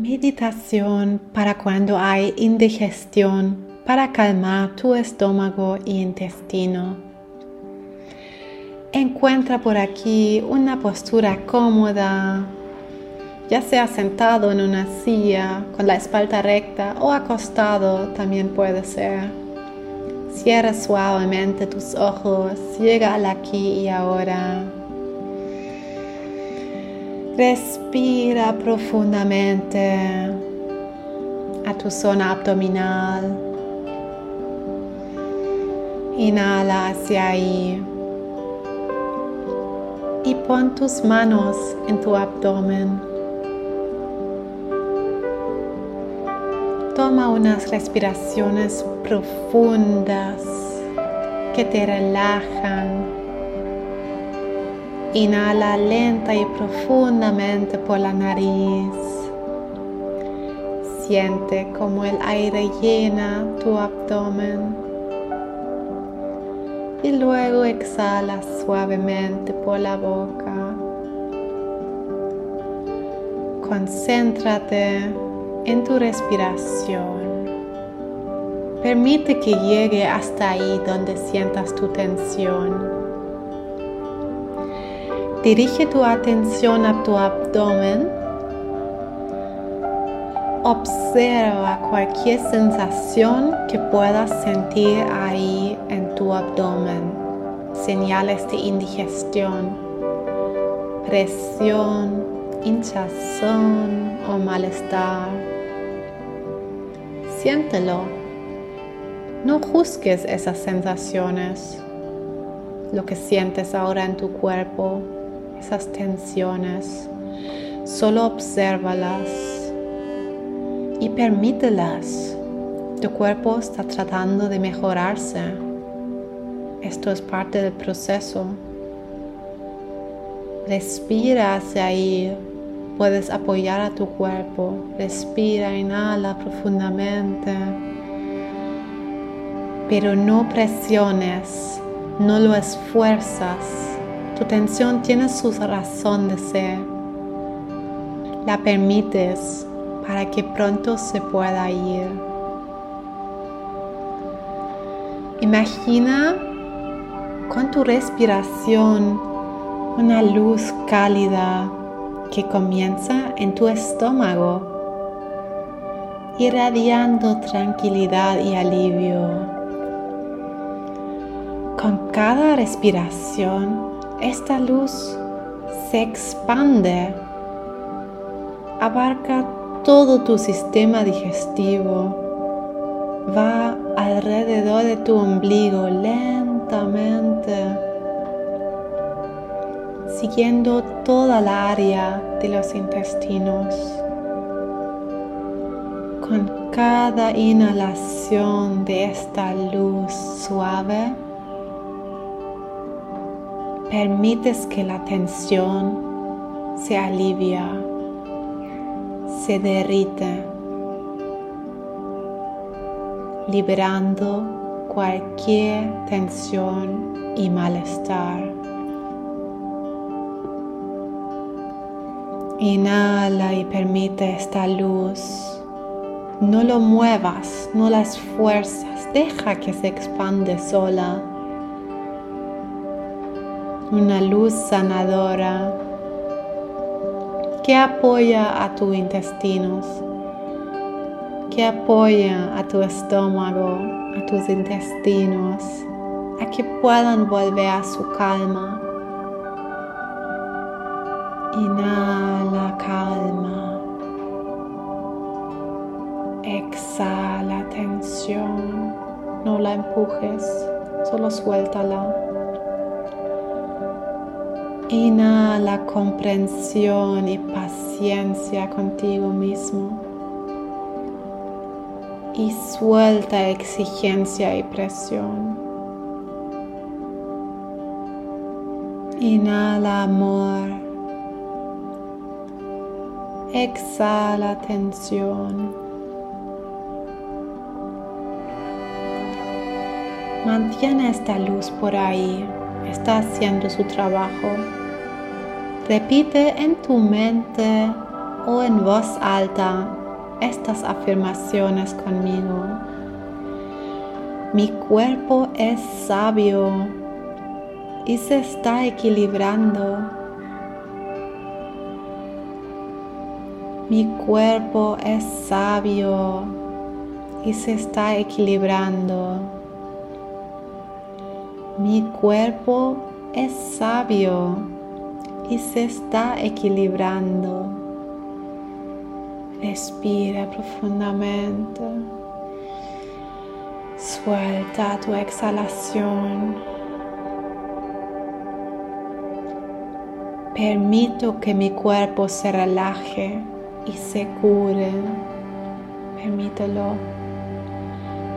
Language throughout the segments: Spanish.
Meditación para cuando hay indigestión, para calmar tu estómago e intestino. Encuentra por aquí una postura cómoda, ya sea sentado en una silla con la espalda recta o acostado también puede ser. Cierra suavemente tus ojos, llega al aquí y ahora. Respira profundamente a tu zona abdominal. Inhala hacia ahí. Y pon tus manos en tu abdomen. Toma unas respiraciones profundas que te relajan Inhala lenta y profundamente por la nariz. Siente como el aire llena tu abdomen. Y luego exhala suavemente por la boca. Concéntrate en tu respiración. Permite que llegue hasta ahí donde sientas tu tensión. Dirige tu atención a tu abdomen. Observa cualquier sensación que puedas sentir ahí en tu abdomen. Señales de indigestión, presión, hinchazón o malestar. Siéntelo. No juzgues esas sensaciones, lo que sientes ahora en tu cuerpo esas tensiones. Solo obsérvalas y permítelas. Tu cuerpo está tratando de mejorarse. Esto es parte del proceso. Respira hacia ahí. Puedes apoyar a tu cuerpo. Respira, inhala profundamente. Pero no presiones, no lo esfuerzas tu tensión tiene su razón de ser. La permites para que pronto se pueda ir. Imagina con tu respiración una luz cálida que comienza en tu estómago, irradiando tranquilidad y alivio. Con cada respiración, esta luz se expande, abarca todo tu sistema digestivo, va alrededor de tu ombligo lentamente, siguiendo toda la área de los intestinos. Con cada inhalación de esta luz suave, permites que la tensión se alivia, se derrite, liberando cualquier tensión y malestar. Inhala y permite esta luz. No lo muevas, no las fuerzas, deja que se expande sola una luz sanadora que apoya a tus intestinos, que apoya a tu estómago, a tus intestinos, a que puedan volver a su calma. Inhala calma. Exhala tensión. No la empujes, solo suéltala. Inhala comprensión y paciencia contigo mismo. Y suelta exigencia y presión. Inhala amor. Exhala tensión. Mantiene esta luz por ahí. Está haciendo su trabajo. Repite en tu mente o en voz alta estas afirmaciones conmigo. Mi cuerpo es sabio y se está equilibrando. Mi cuerpo es sabio y se está equilibrando. Mi cuerpo es sabio y se está equilibrando. Respira profundamente. Suelta tu exhalación. Permito que mi cuerpo se relaje y se cure. Permítelo.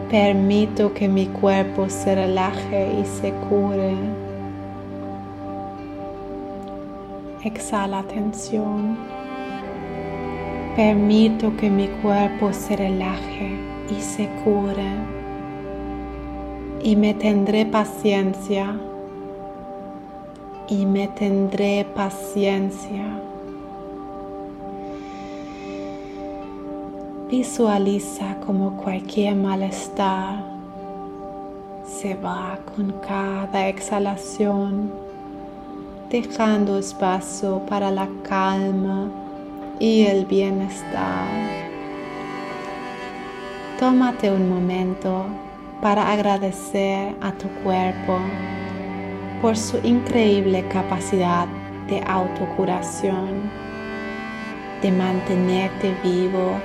Permito que mi cuerpo se relaje y se cure. Exhala tensión. Permito que mi cuerpo se relaje y se cure. Y me tendré paciencia. Y me tendré paciencia. Visualiza como cualquier malestar se va con cada exhalación, dejando espacio para la calma y el bienestar. Tómate un momento para agradecer a tu cuerpo por su increíble capacidad de autocuración, de mantenerte vivo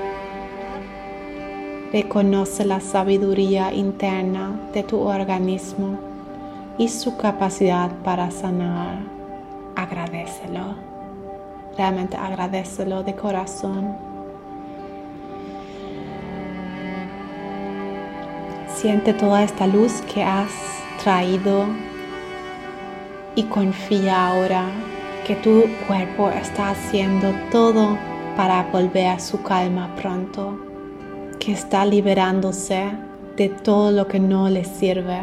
Reconoce la sabiduría interna de tu organismo y su capacidad para sanar. Agradecelo. Realmente agradecelo de corazón. Siente toda esta luz que has traído y confía ahora que tu cuerpo está haciendo todo para volver a su calma pronto que está liberándose de todo lo que no le sirve.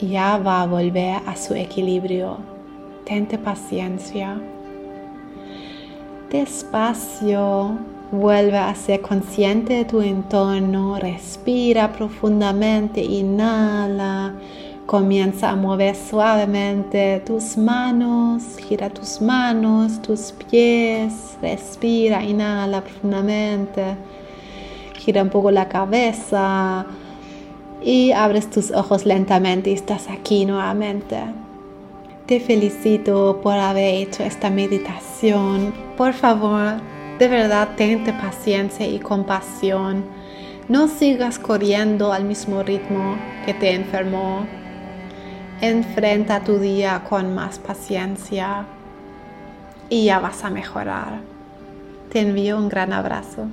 Ya va a volver a su equilibrio. Tente paciencia. Despacio, vuelve a ser consciente de tu entorno, respira profundamente, inhala, comienza a mover suavemente tus manos, gira tus manos, tus pies, respira, inhala profundamente gira un poco la cabeza y abres tus ojos lentamente y estás aquí nuevamente. Te felicito por haber hecho esta meditación. Por favor, de verdad, tente paciencia y compasión. No sigas corriendo al mismo ritmo que te enfermó. Enfrenta tu día con más paciencia y ya vas a mejorar. Te envío un gran abrazo.